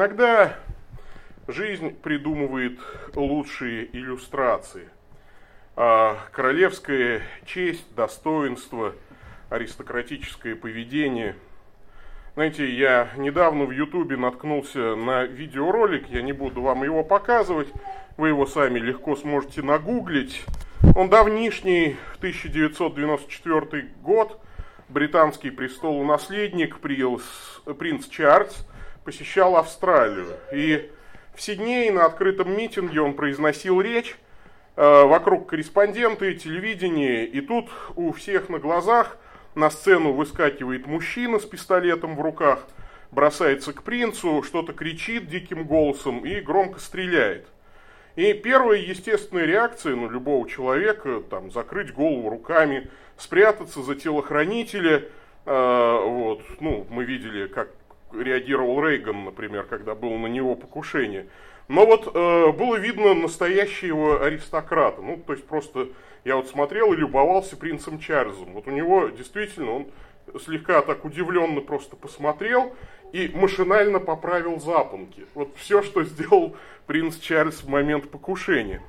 Иногда жизнь придумывает лучшие иллюстрации. А королевская честь, достоинство, аристократическое поведение. Знаете, я недавно в Ютубе наткнулся на видеоролик, я не буду вам его показывать, вы его сами легко сможете нагуглить. Он давнишний, 1994 год, британский престолонаследник, принц Чарльз, посещал Австралию. И в Сиднее на открытом митинге он произносил речь, э, вокруг корреспонденты, телевидение, и тут у всех на глазах на сцену выскакивает мужчина с пистолетом в руках, бросается к принцу, что-то кричит диким голосом и громко стреляет. И первая естественная реакция ну, любого человека, там, закрыть голову руками, спрятаться за телохранителя, э, вот, ну, мы видели, как реагировал Рейган, например, когда было на него покушение. Но вот э, было видно настоящего аристократа. Ну, то есть просто я вот смотрел и любовался принцем Чарльзом. Вот у него действительно, он слегка так удивленно просто посмотрел и машинально поправил запонки. Вот все, что сделал принц Чарльз в момент покушения.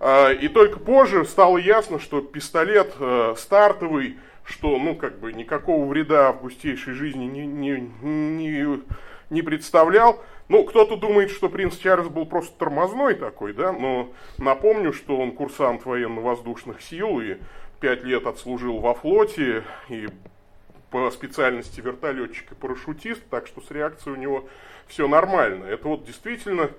Э, и только позже стало ясно, что пистолет э, стартовый что, ну, как бы никакого вреда в густейшей жизни не, не, не, не представлял. Ну, кто-то думает, что принц Чарльз был просто тормозной такой, да, но напомню, что он курсант военно-воздушных сил и пять лет отслужил во флоте и по специальности вертолетчик и парашютист, так что с реакцией у него все нормально. Это вот действительно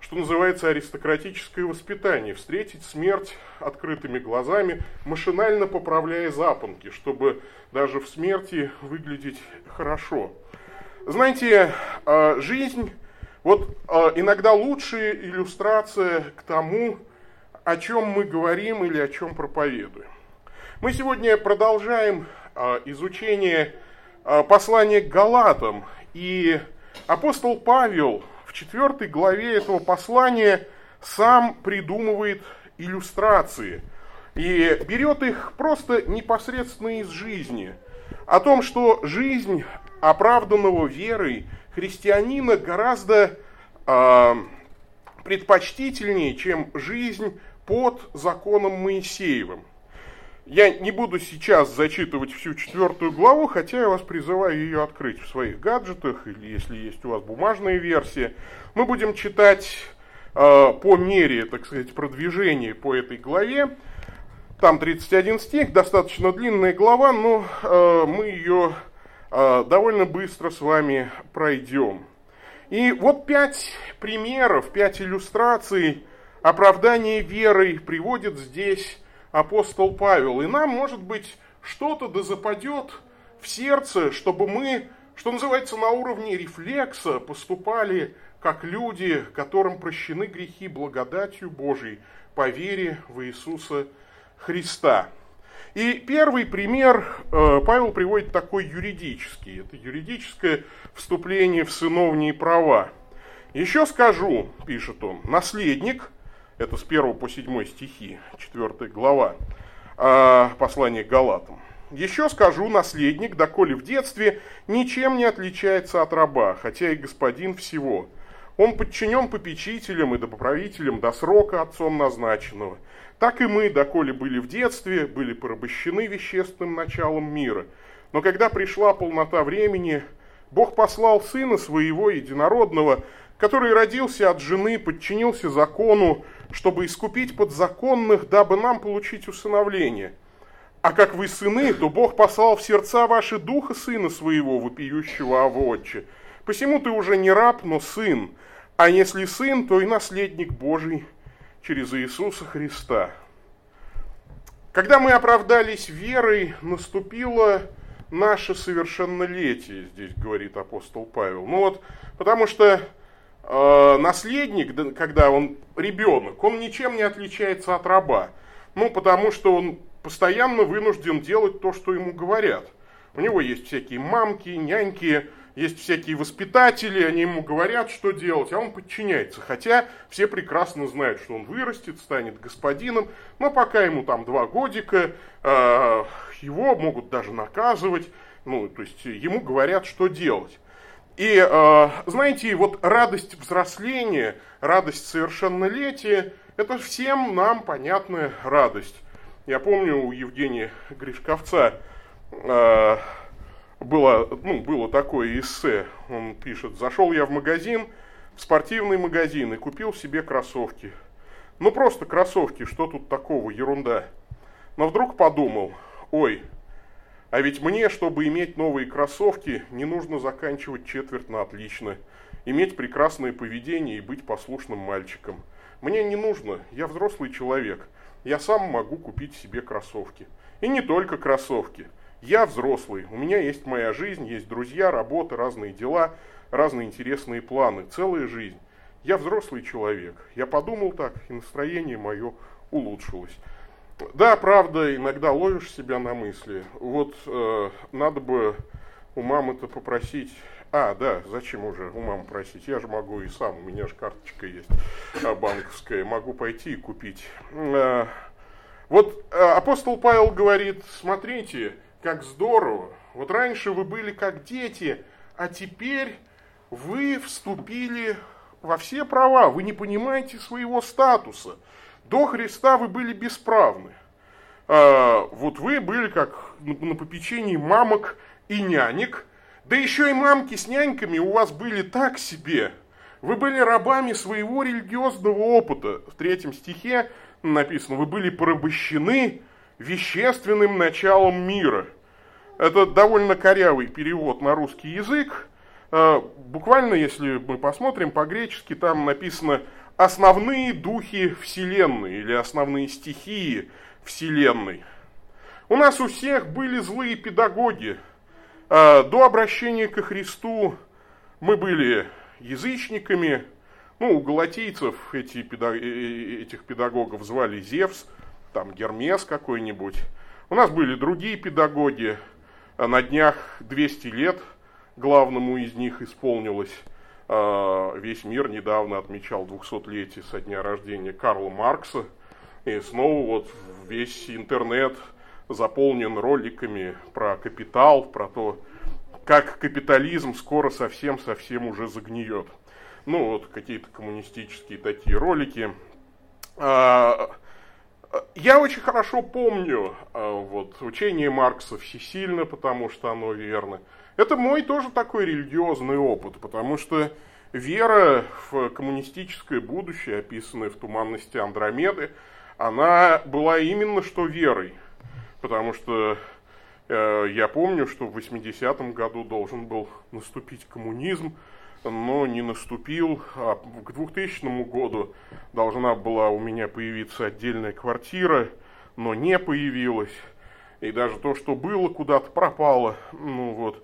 что называется, аристократическое воспитание, встретить смерть открытыми глазами, машинально поправляя запонки, чтобы даже в смерти выглядеть хорошо. Знаете, а, жизнь, вот а, иногда лучшая иллюстрация к тому, о чем мы говорим или о чем проповедуем. Мы сегодня продолжаем а, изучение послания к Галатам, и апостол Павел в четвертой главе этого послания сам придумывает иллюстрации и берет их просто непосредственно из жизни. О том, что жизнь оправданного верой христианина гораздо э, предпочтительнее, чем жизнь под законом Моисеевым. Я не буду сейчас зачитывать всю четвертую главу, хотя я вас призываю ее открыть в своих гаджетах, или если есть у вас бумажная версия. Мы будем читать э, по мере, так сказать, продвижения по этой главе. Там 31 стих, достаточно длинная глава, но э, мы ее э, довольно быстро с вами пройдем. И вот пять примеров, пять иллюстраций оправдания верой приводит здесь апостол Павел. И нам, может быть, что-то да западет в сердце, чтобы мы, что называется, на уровне рефлекса поступали как люди, которым прощены грехи благодатью Божией по вере в Иисуса Христа. И первый пример э, Павел приводит такой юридический. Это юридическое вступление в сыновние права. Еще скажу, пишет он, наследник – это с 1 по 7 стихи, 4 глава, а, послания к Галатам. Еще скажу, наследник, доколе в детстве, ничем не отличается от раба, хотя и господин всего. Он подчинен попечителям и доброправителям до срока отцом назначенного. Так и мы, доколе были в детстве, были порабощены вещественным началом мира. Но когда пришла полнота времени, Бог послал Сына Своего Единородного, который родился от жены, подчинился закону, чтобы искупить подзаконных, дабы нам получить усыновление. А как вы сыны, то Бог послал в сердца ваши духа сына своего, вопиющего о отче. Посему ты уже не раб, но сын, а если сын, то и наследник Божий через Иисуса Христа. Когда мы оправдались верой, наступило наше совершеннолетие, здесь говорит апостол Павел. Ну вот, потому что Э, наследник, когда он ребенок, он ничем не отличается от раба. Ну, потому что он постоянно вынужден делать то, что ему говорят. У него есть всякие мамки, няньки, есть всякие воспитатели, они ему говорят, что делать, а он подчиняется. Хотя все прекрасно знают, что он вырастет, станет господином, но пока ему там два годика, э, его могут даже наказывать, ну, то есть ему говорят, что делать. И э, знаете, вот радость взросления, радость совершеннолетия, это всем нам понятная радость. Я помню у Евгения Гришковца э, было, ну, было такое эссе, он пишет, зашел я в магазин, в спортивный магазин и купил себе кроссовки. Ну просто кроссовки, что тут такого, ерунда. Но вдруг подумал, ой, а ведь мне, чтобы иметь новые кроссовки, не нужно заканчивать четверть на отлично, иметь прекрасное поведение и быть послушным мальчиком. Мне не нужно, я взрослый человек, я сам могу купить себе кроссовки. И не только кроссовки – я взрослый, у меня есть моя жизнь, есть друзья, работа, разные дела, разные интересные планы, целая жизнь. Я взрослый человек. Я подумал так, и настроение мое улучшилось. Да, правда, иногда ловишь себя на мысли. Вот э, надо бы у мамы-то попросить. А, да, зачем уже у мамы просить? Я же могу и сам, у меня же карточка есть а, банковская. Могу пойти и купить. Э, вот э, апостол Павел говорит, смотрите, как здорово. Вот раньше вы были как дети, а теперь вы вступили во все права. Вы не понимаете своего статуса. До Христа вы были бесправны. А, вот вы были как на попечении мамок и нянек. Да еще и мамки с няньками у вас были так себе. Вы были рабами своего религиозного опыта. В третьем стихе написано, вы были порабощены вещественным началом мира. Это довольно корявый перевод на русский язык. Э, буквально, если мы посмотрим по-гречески, там написано «основные духи Вселенной» или «основные стихии Вселенной». У нас у всех были злые педагоги. Э, до обращения ко Христу мы были язычниками. Ну, у галатийцев эти педаг... Э, этих педагогов звали Зевс, там Гермес какой-нибудь. У нас были другие педагоги. На днях 200 лет главному из них исполнилось. А, весь мир недавно отмечал 200-летие со дня рождения Карла Маркса. И снова вот весь интернет заполнен роликами про капитал, про то, как капитализм скоро совсем-совсем уже загниет. Ну вот какие-то коммунистические такие ролики. А, я очень хорошо помню а, вот, учение Маркса всесильно, потому что оно верно. Это мой тоже такой религиозный опыт, потому что вера в коммунистическое будущее, описанное в туманности Андромеды, она была именно что верой. Потому что э, я помню, что в 80-м году должен был наступить коммунизм, но не наступил. А к 2000 году должна была у меня появиться отдельная квартира, но не появилась. И даже то, что было, куда-то пропало. Ну вот.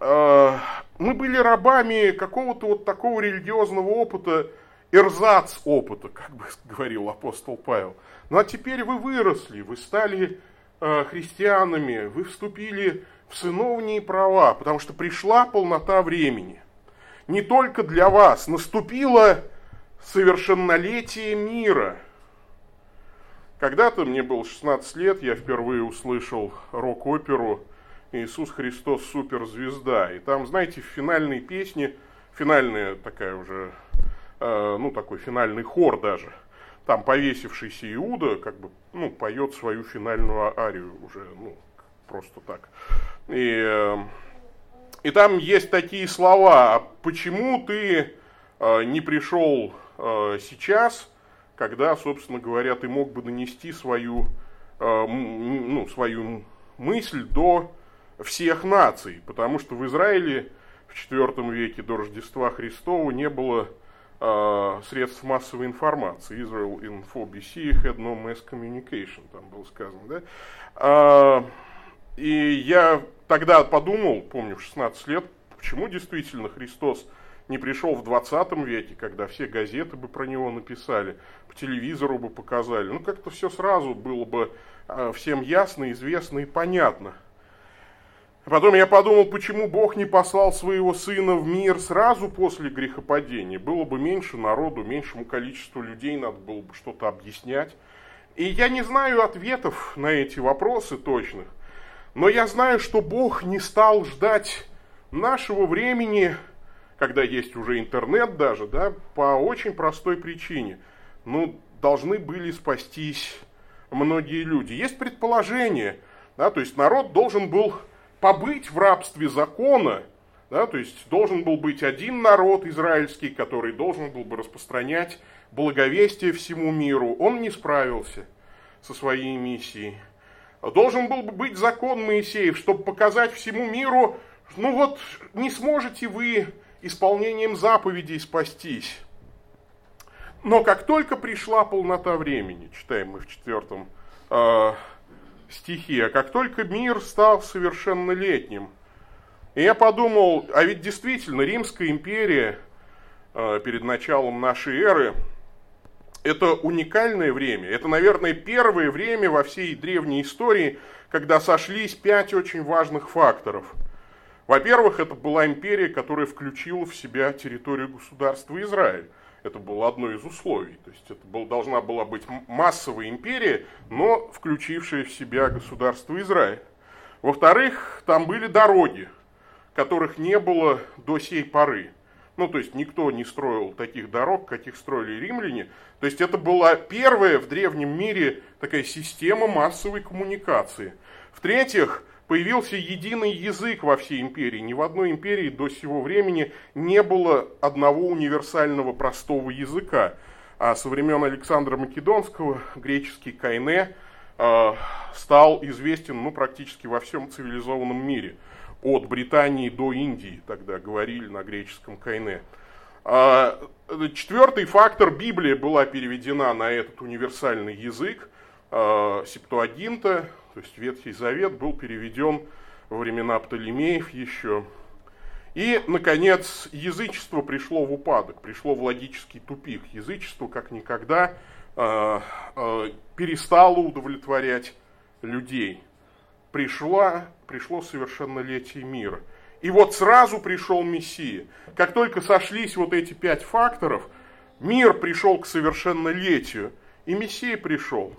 А, мы были рабами какого-то вот такого религиозного опыта, эрзац опыта, как бы говорил апостол Павел. Ну а теперь вы выросли, вы стали а, христианами, вы вступили в сыновние права, потому что пришла полнота времени не только для вас. Наступило совершеннолетие мира. Когда-то мне было 16 лет, я впервые услышал рок-оперу «Иисус Христос суперзвезда». И там, знаете, в финальной песне, финальная такая уже, э, ну такой финальный хор даже, там повесившийся Иуда как бы, ну, поет свою финальную арию уже, ну, просто так. И э, и там есть такие слова, почему ты э, не пришел э, сейчас, когда, собственно говоря, ты мог бы донести свою, э, ну, свою мысль до всех наций, потому что в Израиле в IV веке до Рождества Христова не было э, средств массовой информации. Israel Info BC had no mass communication, там было сказано, да? Э, и я тогда подумал, помню, в 16 лет, почему действительно Христос не пришел в 20 веке, когда все газеты бы про него написали, по телевизору бы показали. Ну, как-то все сразу было бы а, всем ясно, известно и понятно. Потом я подумал, почему Бог не послал своего сына в мир сразу после грехопадения. Было бы меньше народу, меньшему количеству людей надо было бы что-то объяснять. И я не знаю ответов на эти вопросы точных. Но я знаю, что Бог не стал ждать нашего времени, когда есть уже интернет даже, да, по очень простой причине. Ну, должны были спастись многие люди. Есть предположение, да, то есть народ должен был побыть в рабстве закона, да, то есть должен был быть один народ израильский, который должен был бы распространять благовестие всему миру. Он не справился со своей миссией. Должен был бы быть закон Моисеев, чтобы показать всему миру, ну вот не сможете вы исполнением заповедей спастись. Но как только пришла полнота времени, читаем мы в четвертом э, стихе, а как только мир стал совершеннолетним, и я подумал, а ведь действительно Римская империя э, перед началом нашей эры это уникальное время. Это, наверное, первое время во всей древней истории, когда сошлись пять очень важных факторов. Во-первых, это была империя, которая включила в себя территорию государства Израиль. Это было одно из условий. То есть это был, должна была быть массовая империя, но включившая в себя государство Израиль. Во-вторых, там были дороги, которых не было до сей поры. Ну, то есть никто не строил таких дорог, каких строили римляне. То есть это была первая в древнем мире такая система массовой коммуникации. В-третьих, появился единый язык во всей империи. Ни в одной империи до сего времени не было одного универсального простого языка. А со времен Александра Македонского греческий кайне э, стал известен ну, практически во всем цивилизованном мире. От Британии до Индии тогда говорили на греческом кайне. А, четвертый фактор, Библия была переведена на этот универсальный язык, э, Септуагинта, то есть Ветхий Завет был переведен во времена Птолемеев еще. И, наконец, язычество пришло в упадок, пришло в логический тупик. Язычество как никогда э, э, перестало удовлетворять людей. Пришла, пришло совершеннолетие мира. И вот сразу пришел Мессия. Как только сошлись вот эти пять факторов, мир пришел к совершеннолетию, и Мессия пришел.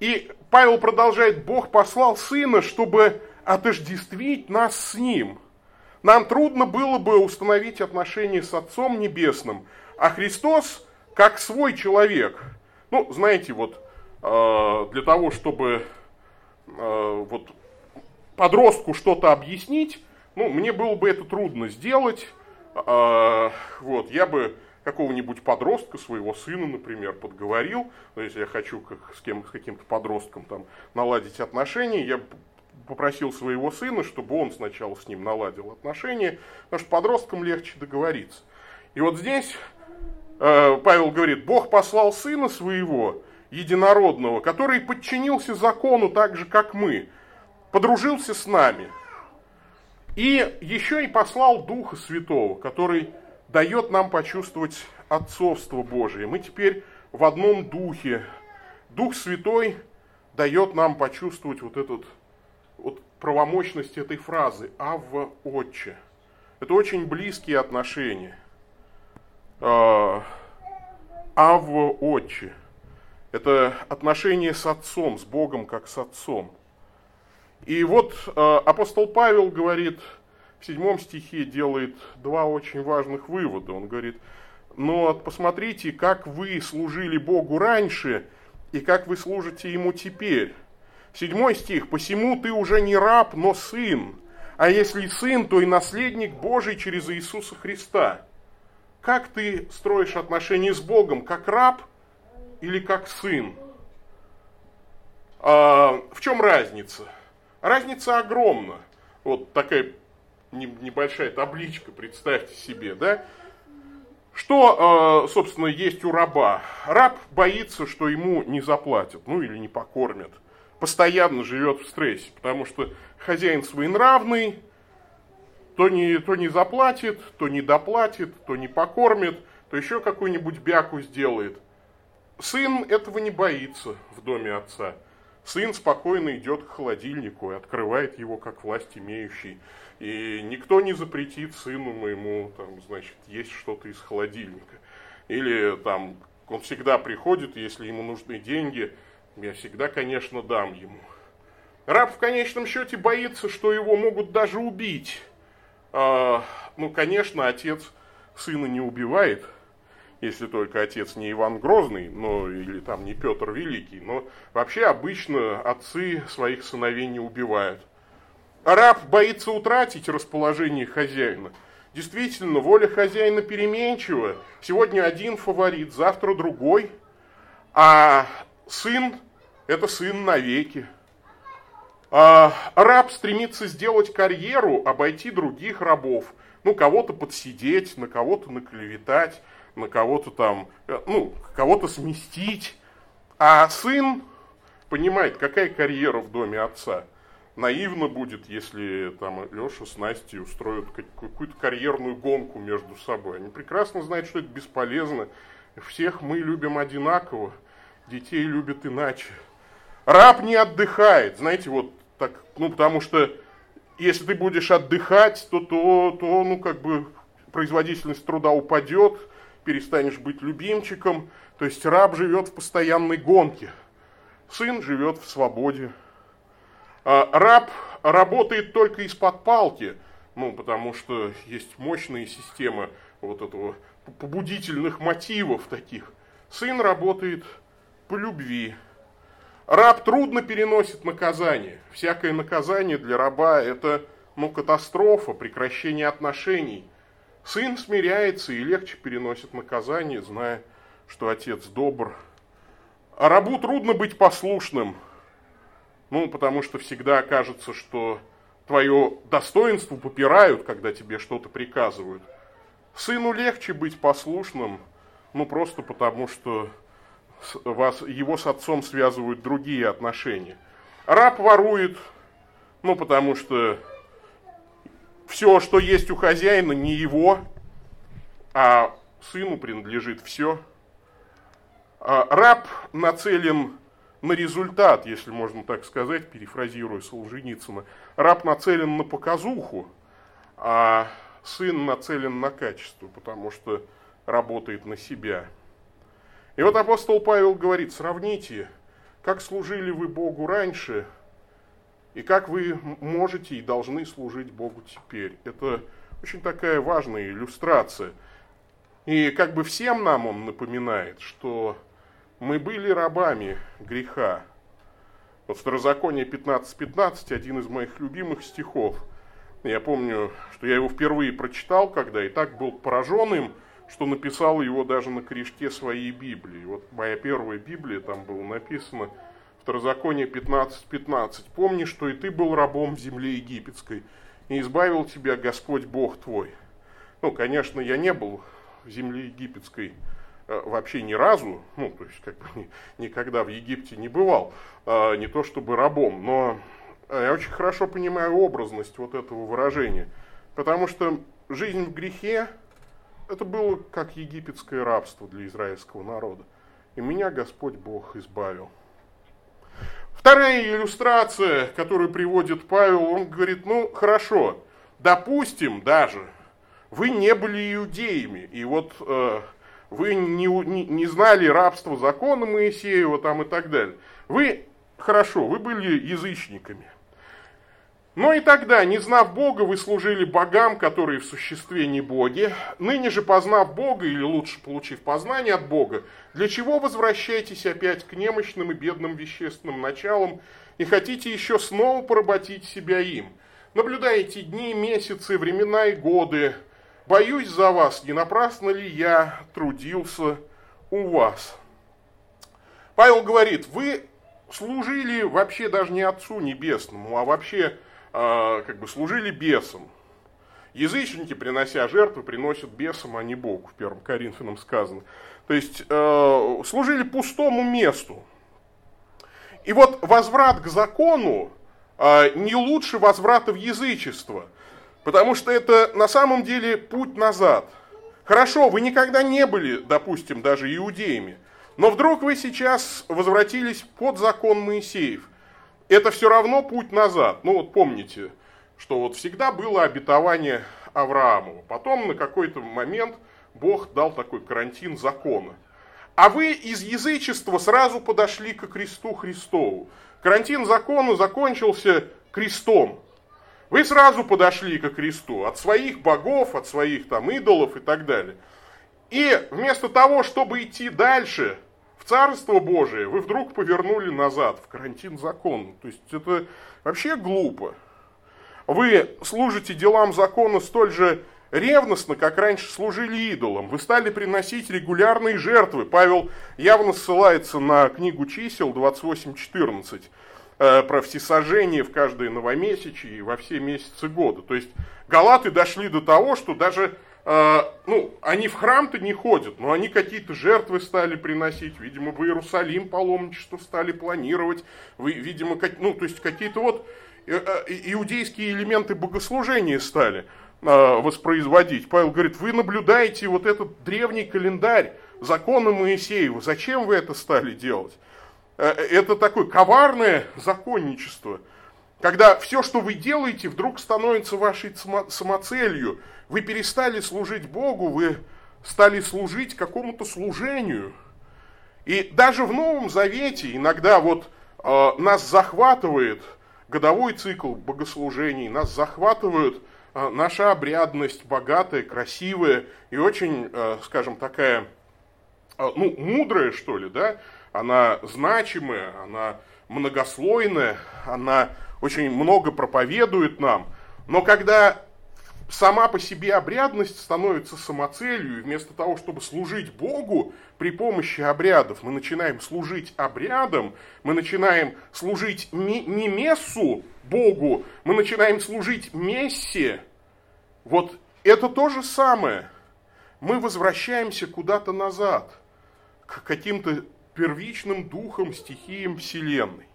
И Павел продолжает, Бог послал Сына, чтобы отождествить нас с Ним. Нам трудно было бы установить отношения с Отцом Небесным, а Христос как свой человек. Ну, знаете, вот э, для того, чтобы э, вот подростку что-то объяснить, ну, мне было бы это трудно сделать. Э, вот, я бы какого-нибудь подростка, своего сына, например, подговорил, ну, если я хочу как, с, кем, с каким-то подростком там, наладить отношения, я попросил своего сына, чтобы он сначала с ним наладил отношения, потому что подросткам легче договориться. И вот здесь э, Павел говорит, Бог послал сына своего, единородного, который подчинился закону так же, как мы, подружился с нами. И еще и послал Духа Святого, который дает нам почувствовать отцовство Божие. Мы теперь в одном духе. Дух Святой дает нам почувствовать вот этот вот правомощность этой фразы «Авва Отче». Это очень близкие отношения. А, Авва Отче. Это отношение с Отцом, с Богом как с Отцом. И вот а, апостол Павел говорит – в седьмом стихе делает два очень важных вывода. Он говорит, но посмотрите, как вы служили Богу раньше и как вы служите Ему теперь. Седьмой стих, посему ты уже не раб, но сын, а если сын, то и наследник Божий через Иисуса Христа. Как ты строишь отношения с Богом, как раб или как сын? А, в чем разница? Разница огромна. Вот такая небольшая табличка, представьте себе, да? Что, э, собственно, есть у раба? Раб боится, что ему не заплатят, ну или не покормят. Постоянно живет в стрессе, потому что хозяин своенравный, то не, то не заплатит, то не доплатит, то не покормит, то еще какую-нибудь бяку сделает. Сын этого не боится в доме отца. Сын спокойно идет к холодильнику и открывает его как власть имеющий. И никто не запретит сыну моему, там, значит, есть что-то из холодильника. Или там он всегда приходит, если ему нужны деньги, я всегда, конечно, дам ему. Раб в конечном счете боится, что его могут даже убить. э, ну, конечно, отец сына не убивает, если только отец не Иван Грозный, ну, или там не Петр Великий, но вообще обычно отцы своих сыновей не убивают. Раб боится утратить расположение хозяина. Действительно, воля хозяина переменчива. Сегодня один фаворит, завтра другой. А сын – это сын навеки. А раб стремится сделать карьеру, обойти других рабов. Ну, кого-то подсидеть, на кого-то наклеветать, на кого-то там, э, ну, кого-то сместить. А сын понимает, какая карьера в доме отца – наивно будет, если там Леша с Настей устроят какую-то карьерную гонку между собой. Они прекрасно знают, что это бесполезно. Всех мы любим одинаково, детей любят иначе. Раб не отдыхает, знаете, вот так, ну, потому что если ты будешь отдыхать, то, то, то ну, как бы производительность труда упадет, перестанешь быть любимчиком. То есть раб живет в постоянной гонке, сын живет в свободе. А, раб работает только из-под палки, ну, потому что есть мощные системы вот этого побудительных мотивов таких. Сын работает по любви. Раб трудно переносит наказание. Всякое наказание для раба – это ну, катастрофа, прекращение отношений. Сын смиряется и легче переносит наказание, зная, что отец добр. А рабу трудно быть послушным. Ну, потому что всегда кажется, что твое достоинство попирают, когда тебе что-то приказывают. Сыну легче быть послушным, ну, просто потому что вас, его с отцом связывают другие отношения. Раб ворует, ну, потому что все, что есть у хозяина, не его, а сыну принадлежит все. А раб нацелен на результат, если можно так сказать, перефразируя Солженицына. Раб нацелен на показуху, а сын нацелен на качество, потому что работает на себя. И вот апостол Павел говорит, сравните, как служили вы Богу раньше, и как вы можете и должны служить Богу теперь. Это очень такая важная иллюстрация. И как бы всем нам он напоминает, что мы были рабами греха. Вот Второзаконие 15.15, 15, один из моих любимых стихов. Я помню, что я его впервые прочитал, когда и так был поражен им, что написал его даже на корешке своей Библии. Вот моя первая Библия, там было написано Второзаконие 15.15. 15. «Помни, что и ты был рабом в земле египетской, и избавил тебя Господь Бог твой». Ну, конечно, я не был в земле египетской, вообще ни разу, ну, то есть как бы ни, никогда в Египте не бывал, э, не то чтобы рабом, но я очень хорошо понимаю образность вот этого выражения, потому что жизнь в грехе, это было как египетское рабство для израильского народа. И меня Господь Бог избавил. Вторая иллюстрация, которую приводит Павел, он говорит, ну хорошо, допустим даже, вы не были иудеями, и вот э, вы не, не, не знали рабства закона Моисеева там и так далее. Вы, хорошо, вы были язычниками. Но и тогда, не знав Бога, вы служили богам, которые в существе не боги. Ныне же, познав Бога, или лучше получив познание от Бога, для чего возвращаетесь опять к немощным и бедным вещественным началам и хотите еще снова поработить себя им? Наблюдаете дни, месяцы, времена и годы, Боюсь за вас, не напрасно ли я трудился у вас. Павел говорит, вы служили вообще даже не Отцу Небесному, а вообще э, как бы служили бесам. Язычники, принося жертвы, приносят бесам, а не Богу, в первом Коринфянам сказано. То есть э, служили пустому месту. И вот возврат к закону э, не лучше возврата в язычество – Потому что это на самом деле путь назад. Хорошо, вы никогда не были, допустим, даже иудеями, но вдруг вы сейчас возвратились под закон Моисеев. Это все равно путь назад. Ну вот помните, что вот всегда было обетование Аврааму. Потом на какой-то момент Бог дал такой карантин закона. А вы из язычества сразу подошли к кресту Христову. Карантин закона закончился крестом. Вы сразу подошли ко Христу от своих богов, от своих там идолов и так далее. И вместо того, чтобы идти дальше в Царство Божие, вы вдруг повернули назад в карантин закона. То есть это вообще глупо. Вы служите делам закона столь же ревностно, как раньше служили идолам. Вы стали приносить регулярные жертвы. Павел явно ссылается на книгу чисел 28.14 э, про всесожжение в каждое новомесячие и во все месяцы года. То есть галаты дошли до того, что даже э, ну, они в храм-то не ходят, но они какие-то жертвы стали приносить, видимо, в Иерусалим паломничество стали планировать, видимо, ну, то есть какие-то вот э, иудейские элементы богослужения стали. Воспроизводить. Павел говорит, вы наблюдаете вот этот древний календарь закона Моисеева. Зачем вы это стали делать? Э, это такое коварное законничество, когда все, что вы делаете, вдруг становится вашей самоцелью. Вы перестали служить Богу, вы стали служить какому-то служению. И даже в Новом Завете иногда вот э, нас захватывает годовой цикл богослужений, нас захватывают а, наша обрядность богатая, красивая и очень, э, скажем, такая, а, ну, мудрая, что ли, да, она значимая, она многослойная, она очень много проповедует нам. Но когда сама по себе обрядность становится самоцелью, и вместо того, чтобы служить Богу при помощи обрядов, мы начинаем служить обрядам, мы начинаем служить не, мессу Богу, мы начинаем служить мессе, вот это то же самое. Мы возвращаемся куда-то назад, к каким-то первичным духам, стихиям Вселенной.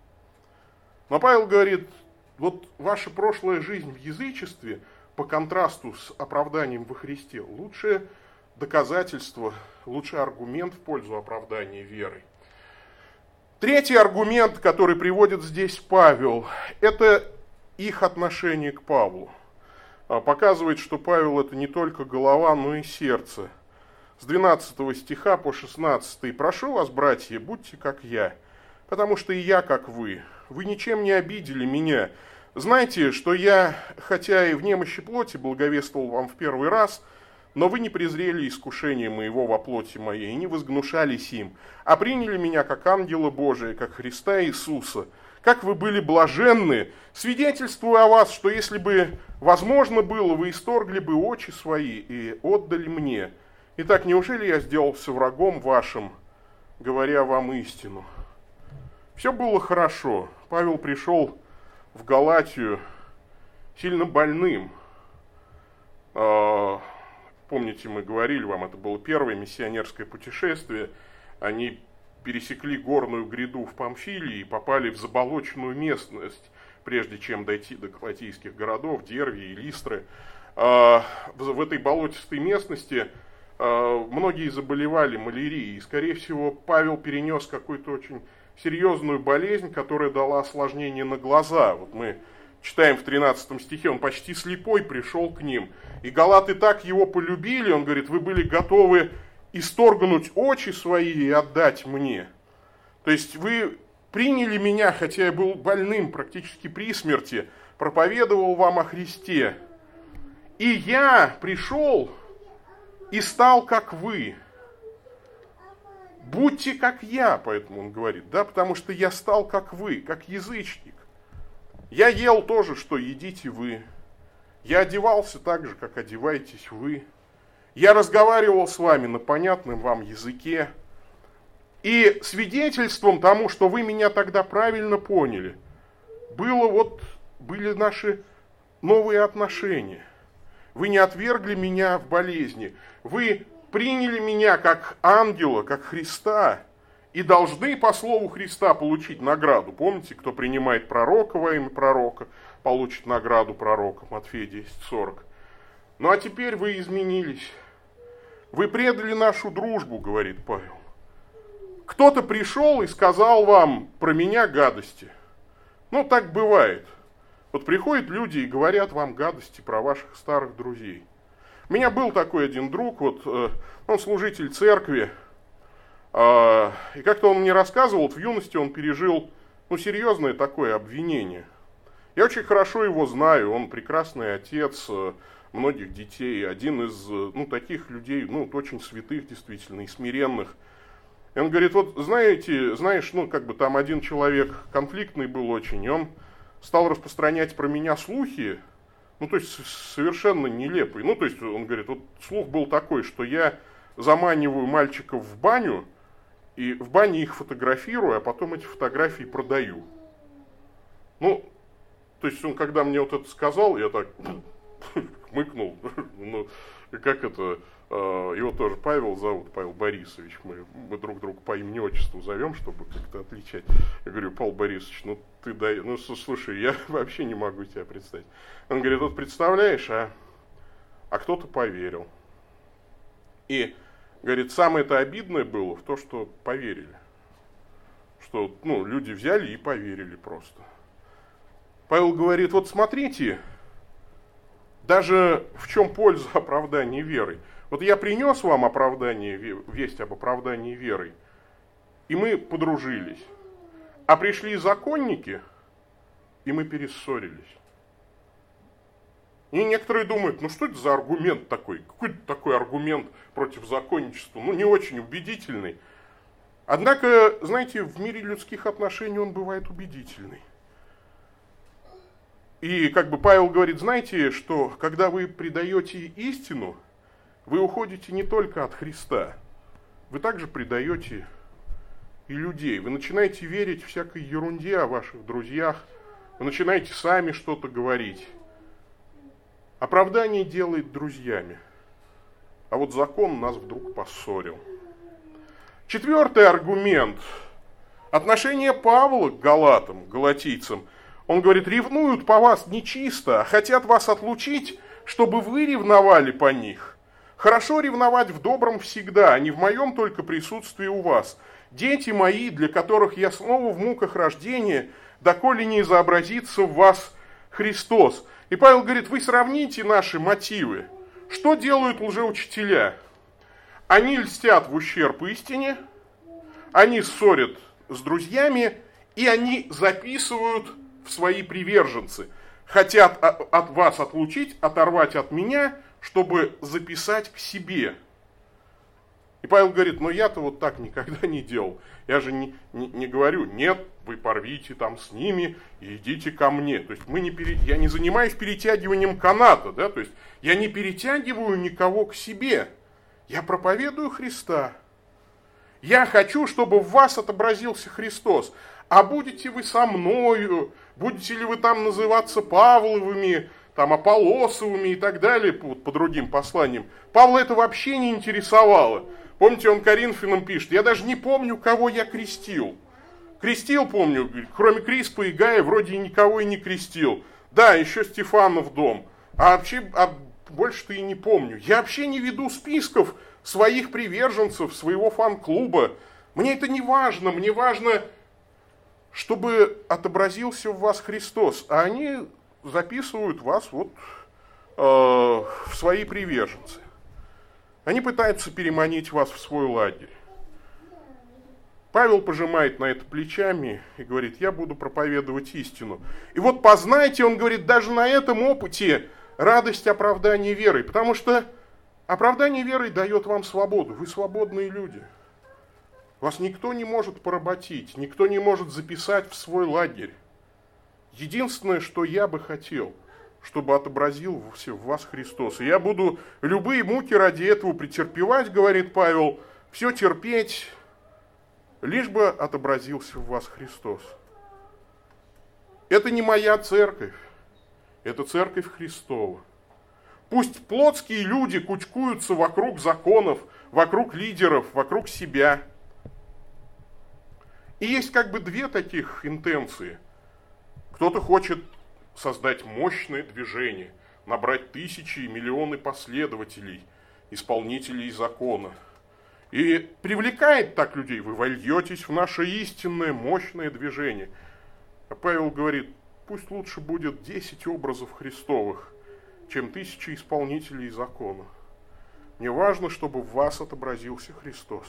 Но Павел говорит, вот ваша прошлая жизнь в язычестве – по контрасту с оправданием во Христе, лучшее доказательство, лучший аргумент в пользу оправдания верой. Третий аргумент, который приводит здесь Павел, это их отношение к Павлу. А, показывает, что Павел это не только голова, но и сердце. С 12 стиха по 16. «Прошу вас, братья, будьте как я, потому что и я как вы. Вы ничем не обидели меня, знаете, что я, хотя и в немощи плоти благовествовал вам в первый раз, но вы не презрели искушение моего во плоти моей, и не возгнушались им, а приняли меня как ангела Божия, как Христа Иисуса. Как вы были блаженны, свидетельствуя о вас, что если бы возможно было, вы исторгли бы очи свои и отдали мне. Итак, неужели я сделался врагом вашим, говоря вам истину? Все было хорошо. Павел пришел в Галатию сильно больным. А, помните, мы говорили вам, это было первое миссионерское путешествие. Они пересекли горную гряду в Памфилии и попали в заболоченную местность, прежде чем дойти до галатийских городов, Дерви и Листры. А, в этой болотистой местности многие заболевали малярией. И, скорее всего, Павел перенес какой-то очень серьезную болезнь, которая дала осложнение на глаза. Вот мы читаем в 13 стихе, он почти слепой пришел к ним. И галаты так его полюбили, он говорит, вы были готовы исторгнуть очи свои и отдать мне. То есть вы приняли меня, хотя я был больным, практически при смерти, проповедовал вам о Христе. И я пришел и стал как вы будьте как я, поэтому он говорит, да, потому что я стал как вы, как язычник. Я ел то же, что едите вы. Я одевался так же, как одеваетесь вы. Я разговаривал с вами на понятном вам языке. И свидетельством тому, что вы меня тогда правильно поняли, было вот, были наши новые отношения. Вы не отвергли меня в болезни. Вы приняли меня как ангела, как Христа, и должны по слову Христа получить награду. Помните, кто принимает пророка во имя пророка, получит награду пророка, Матфея 10.40. Ну а теперь вы изменились. Вы предали нашу дружбу, говорит Павел. Кто-то пришел и сказал вам про меня гадости. Ну, так бывает. Вот приходят люди и говорят вам гадости про ваших старых друзей. У меня был такой один друг, вот, э, он служитель церкви, а, и как-то он мне рассказывал, вот в юности он пережил ну, серьезное такое обвинение. Я очень хорошо его знаю, он прекрасный отец э, многих детей, один из э, ну, таких людей, ну, очень святых действительно и смиренных. И он говорит, вот знаете, знаешь, ну, как бы там один человек конфликтный был очень, и он стал распространять про меня слухи, ну, то есть совершенно нелепые. Ну, то есть он говорит, вот слух был такой, что я заманиваю мальчиков в баню, и в бане их фотографирую, а потом эти фотографии продаю. Ну, то есть он, когда мне вот это сказал, я так хмыкнул. Ну, как это, его тоже Павел зовут, Павел Борисович. Мы, мы друг друга по имени отчеству зовем, чтобы как-то отличать. Я говорю, Павел Борисович, ну ты дай, ну слушай, я вообще не могу тебя представить. Он говорит, вот представляешь, а, а кто-то поверил. И, говорит, самое это обидное было в то, что поверили. Что, ну, люди взяли и поверили просто. Павел говорит, вот смотрите, даже в чем польза оправдания верой. Вот я принес вам оправдание, весть об оправдании верой, и мы подружились. А пришли законники, и мы перессорились. И некоторые думают, ну что это за аргумент такой? Какой такой аргумент против законничества? Ну не очень убедительный. Однако, знаете, в мире людских отношений он бывает убедительный. И как бы Павел говорит, знаете, что когда вы предаете истину, вы уходите не только от Христа, вы также предаете и людей. Вы начинаете верить всякой ерунде о ваших друзьях, вы начинаете сами что-то говорить. Оправдание делает друзьями. А вот закон нас вдруг поссорил. Четвертый аргумент. Отношение Павла к галатам, галатийцам – он говорит, ревнуют по вас нечисто, а хотят вас отлучить, чтобы вы ревновали по них. Хорошо ревновать в добром всегда, а не в моем только присутствии у вас. Дети мои, для которых я снова в муках рождения, доколе не изобразится в вас Христос. И Павел говорит, вы сравните наши мотивы. Что делают лжеучителя? Они льстят в ущерб истине, они ссорят с друзьями, и они записывают в свои приверженцы. Хотят от вас отлучить, оторвать от меня, чтобы записать к себе. И Павел говорит, но я-то вот так никогда не делал. Я же не, не, не говорю, нет, вы порвите там с ними и идите ко мне. То есть мы не пере... я не занимаюсь перетягиванием каната, да? то есть я не перетягиваю никого к себе. Я проповедую Христа. Я хочу, чтобы в вас отобразился Христос. А будете вы со мною, будете ли вы там называться Павловыми, там Аполосовыми и так далее по, по другим посланиям. Павла это вообще не интересовало. Помните, он Коринфянам пишет, я даже не помню, кого я крестил. Крестил, помню, кроме Криспа и Гая, вроде никого и не крестил. Да, еще Стефанов дом. А вообще, а больше-то и не помню. Я вообще не веду списков своих приверженцев, своего фан-клуба. Мне это не важно, мне важно, чтобы отобразился в вас Христос, а они записывают вас вот э, в свои приверженцы. Они пытаются переманить вас в свой лагерь. Павел пожимает на это плечами и говорит, я буду проповедовать истину. И вот познайте, он говорит, даже на этом опыте радость оправдания верой, потому что оправдание верой дает вам свободу, вы свободные люди. Вас никто не может поработить, никто не может записать в свой лагерь. Единственное, что я бы хотел, чтобы отобразил в вас Христос. И я буду любые муки ради этого претерпевать, говорит Павел, все терпеть, лишь бы отобразился в вас Христос. Это не моя церковь, это церковь Христова. Пусть плотские люди кучкуются вокруг законов, вокруг лидеров, вокруг себя – и есть как бы две таких интенции. Кто-то хочет создать мощное движение, набрать тысячи и миллионы последователей, исполнителей закона. И привлекает так людей, вы вольетесь в наше истинное мощное движение. А Павел говорит, пусть лучше будет 10 образов Христовых, чем тысячи исполнителей закона. Мне важно, чтобы в вас отобразился Христос.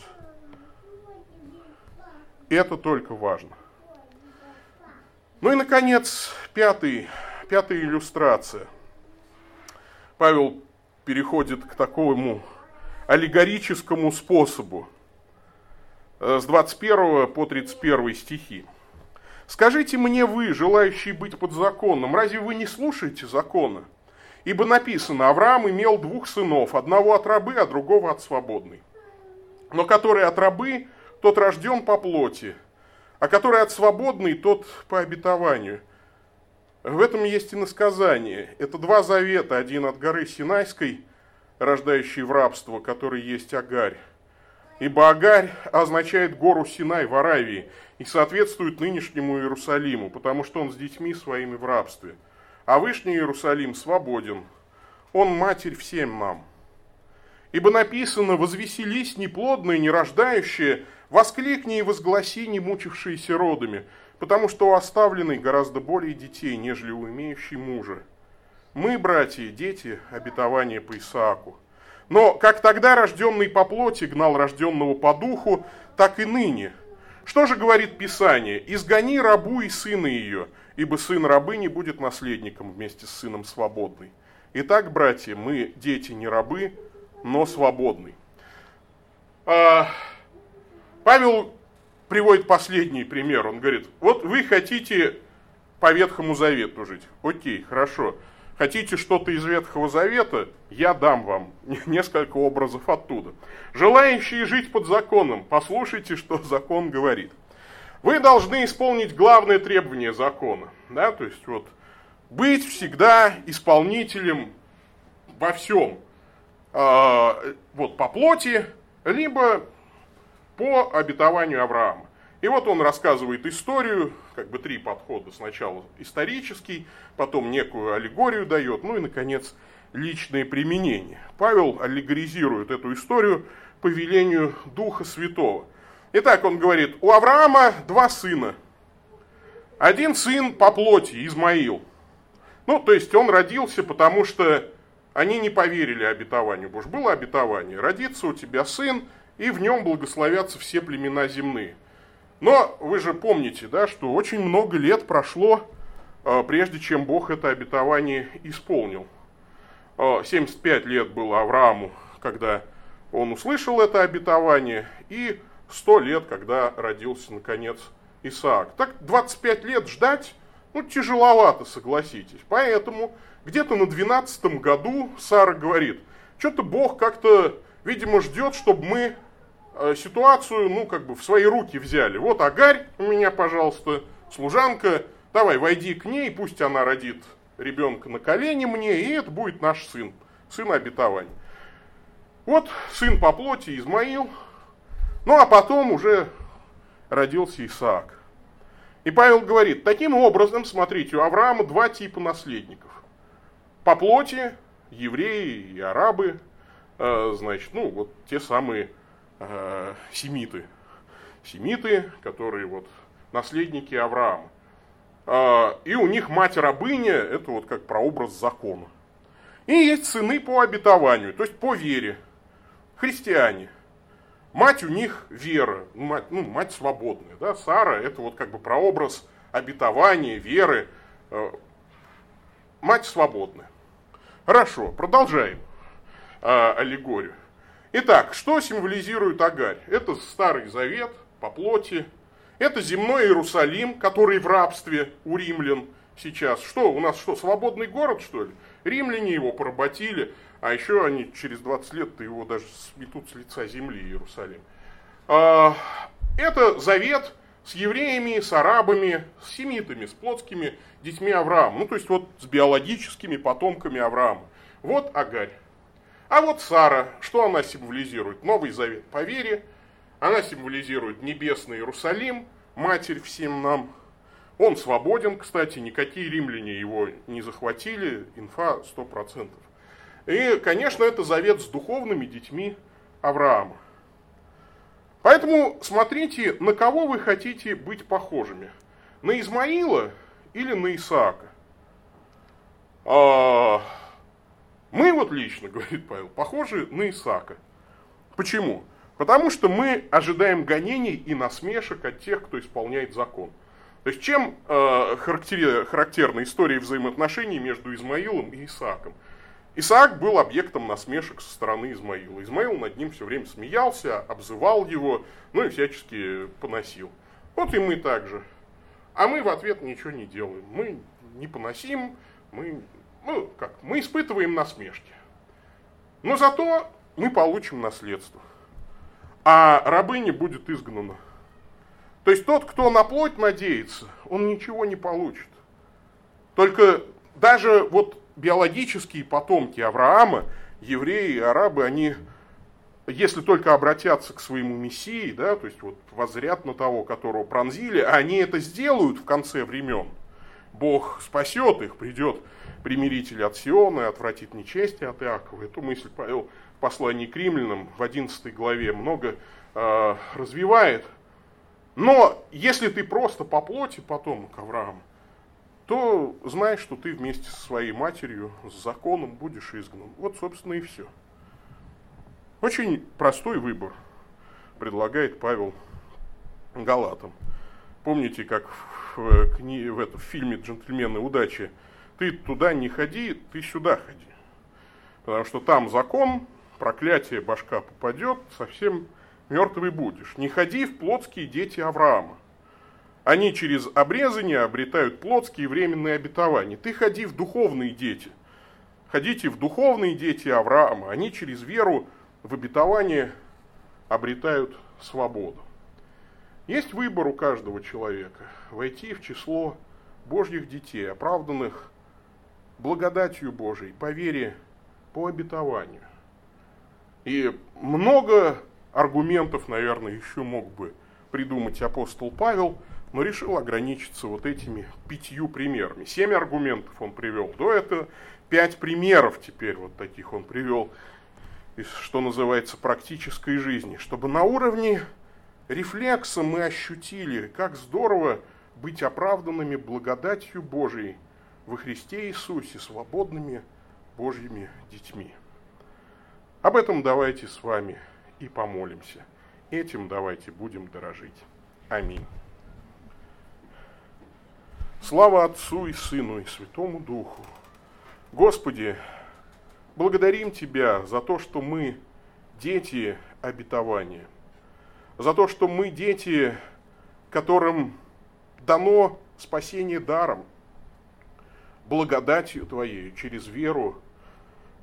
Это только важно. Ну и, наконец, пятый, пятая иллюстрация. Павел переходит к такому аллегорическому способу э, с 21 по 31 стихи. «Скажите мне вы, желающие быть под законом, разве вы не слушаете закона? Ибо написано, Авраам имел двух сынов, одного от рабы, а другого от свободной. Но который от рабы, тот рожден по плоти, а который от свободной, тот по обетованию. В этом есть и насказание. Это два завета, один от горы Синайской, рождающий в рабство, который есть Агарь. Ибо Агарь означает гору Синай в Аравии и соответствует нынешнему Иерусалиму, потому что он с детьми своими в рабстве – а Вышний Иерусалим свободен. Он матерь всем нам. Ибо написано, возвеселись неплодные, нерождающие, воскликни и возгласи, не мучившиеся родами, потому что у оставленной гораздо более детей, нежели у имеющей мужа. Мы, братья, дети, обетования по Исааку. Но как тогда рожденный по плоти гнал рожденного по духу, так и ныне. Что же говорит Писание? «Изгони рабу и сына ее, ибо сын рабы не будет наследником вместе с сыном свободный. Итак, братья, мы дети не рабы, но свободны. А, Павел приводит последний пример. Он говорит, вот вы хотите по Ветхому Завету жить. Окей, хорошо. Хотите что-то из Ветхого Завета? Я дам вам несколько образов оттуда. Желающие жить под законом, послушайте, что закон говорит. Вы должны исполнить главное требование закона. Да? То есть вот быть всегда исполнителем во всем. Э, вот по плоти, либо по обетованию Авраама. И вот он рассказывает историю, как бы три подхода. Сначала исторический, потом некую аллегорию дает, ну и, наконец, личное применение. Павел аллегоризирует эту историю по велению Духа Святого. Итак, он говорит, у Авраама два сына. Один сын по плоти, Измаил. Ну, то есть он родился, потому что они не поверили обетованию. Боже, было обетование. Родится у тебя сын, и в нем благословятся все племена земные. Но вы же помните, да, что очень много лет прошло, э, прежде чем Бог это обетование исполнил. 75 э, лет было Аврааму, когда он услышал это обетование, и сто лет, когда родился, наконец, Исаак. Так 25 лет ждать, ну, тяжеловато, согласитесь. Поэтому где-то на 12 году Сара говорит, что-то Бог как-то, видимо, ждет, чтобы мы э, ситуацию, ну, как бы в свои руки взяли. Вот Агарь у меня, пожалуйста, служанка, давай, войди к ней, пусть она родит ребенка на колени мне, и это будет наш сын, сын обетования. Вот сын по плоти Измаил, ну а потом уже родился Исаак. И Павел говорит, таким образом, смотрите, у Авраама два типа наследников. По плоти евреи и арабы, э, значит, ну вот те самые э, семиты. Семиты, которые вот наследники Авраама. Э, и у них мать рабыня, это вот как прообраз закона. И есть сыны по обетованию, то есть по вере. Христиане – Мать у них вера, мать, ну, мать свободная. Да? Сара это вот как бы прообраз обетования, веры. Э, мать свободная. Хорошо, продолжаем а, аллегорию. Итак, что символизирует Агарь? Это Старый Завет по плоти. Это земной Иерусалим, который в рабстве у римлян сейчас. Что, у нас что, свободный город, что ли? Римляне его поработили. А еще они через 20 лет его даже сметут с лица земли Иерусалим. А, это завет с евреями, с арабами, с семитами, с плотскими детьми Авраама. Ну, то есть вот с биологическими потомками Авраама. Вот Агарь. А вот Сара, что она символизирует? Новый завет по вере. Она символизирует небесный Иерусалим, матерь всем нам. Он свободен, кстати, никакие римляне его не захватили, инфа 100%. И, конечно, это завет с духовными детьми Авраама. Поэтому смотрите, на кого вы хотите быть похожими. На Измаила или на Исаака? А, мы вот лично, говорит Павел, похожи на Исаака. Почему? Потому что мы ожидаем гонений и насмешек от тех, кто исполняет закон. То есть чем э, характерна история взаимоотношений между Измаилом и Исааком? Исаак был объектом насмешек со стороны Измаила. Измаил над ним все время смеялся, обзывал его, ну и всячески поносил. Вот и мы также. А мы в ответ ничего не делаем. Мы не поносим, мы, ну, как, мы испытываем насмешки. Но зато мы получим наследство. А рабыня будет изгнана. То есть тот, кто на плоть надеется, он ничего не получит. Только даже вот биологические потомки Авраама, евреи и арабы, они, если только обратятся к своему Мессии, да, то есть вот возрят на того, которого пронзили, они это сделают в конце времен. Бог спасет их, придет примиритель от Сиона и отвратит нечестие от Иакова. Эту мысль Павел в послании к римлянам в 11 главе много э, развивает. Но если ты просто по плоти потомок Авраама, то знай, что ты вместе со своей матерью, с законом будешь изгнан. Вот, собственно, и все. Очень простой выбор предлагает Павел Галатам. Помните, как в, кни... в, этом, в фильме «Джентльмены удачи» ты туда не ходи, ты сюда ходи. Потому что там закон, проклятие башка попадет, совсем мертвый будешь. Не ходи в плотские дети Авраама. Они через обрезание обретают плотские временные обетования. Ты ходи в духовные дети. Ходите в духовные дети Авраама. Они через веру в обетование обретают свободу. Есть выбор у каждого человека войти в число Божьих детей, оправданных благодатью Божией, по вере, по обетованию. И много аргументов, наверное, еще мог бы придумать апостол Павел, но решил ограничиться вот этими пятью примерами. Семь аргументов он привел до этого, пять примеров теперь вот таких он привел из, что называется, практической жизни, чтобы на уровне рефлекса мы ощутили, как здорово быть оправданными благодатью Божией во Христе Иисусе, свободными Божьими детьми. Об этом давайте с вами и помолимся. Этим давайте будем дорожить. Аминь. Слава Отцу и Сыну и Святому Духу. Господи, благодарим Тебя за то, что мы дети обетования, за то, что мы дети, которым дано спасение даром, благодатью Твоей через веру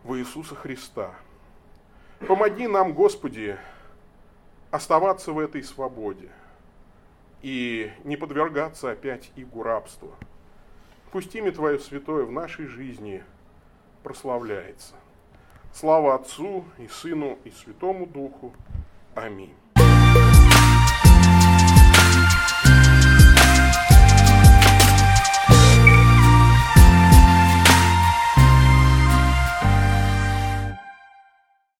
в Иисуса Христа – Помоги нам, Господи, оставаться в этой свободе и не подвергаться опять игу рабства. Пусть имя Твое святое в нашей жизни прославляется. Слава Отцу и Сыну и Святому Духу. Аминь.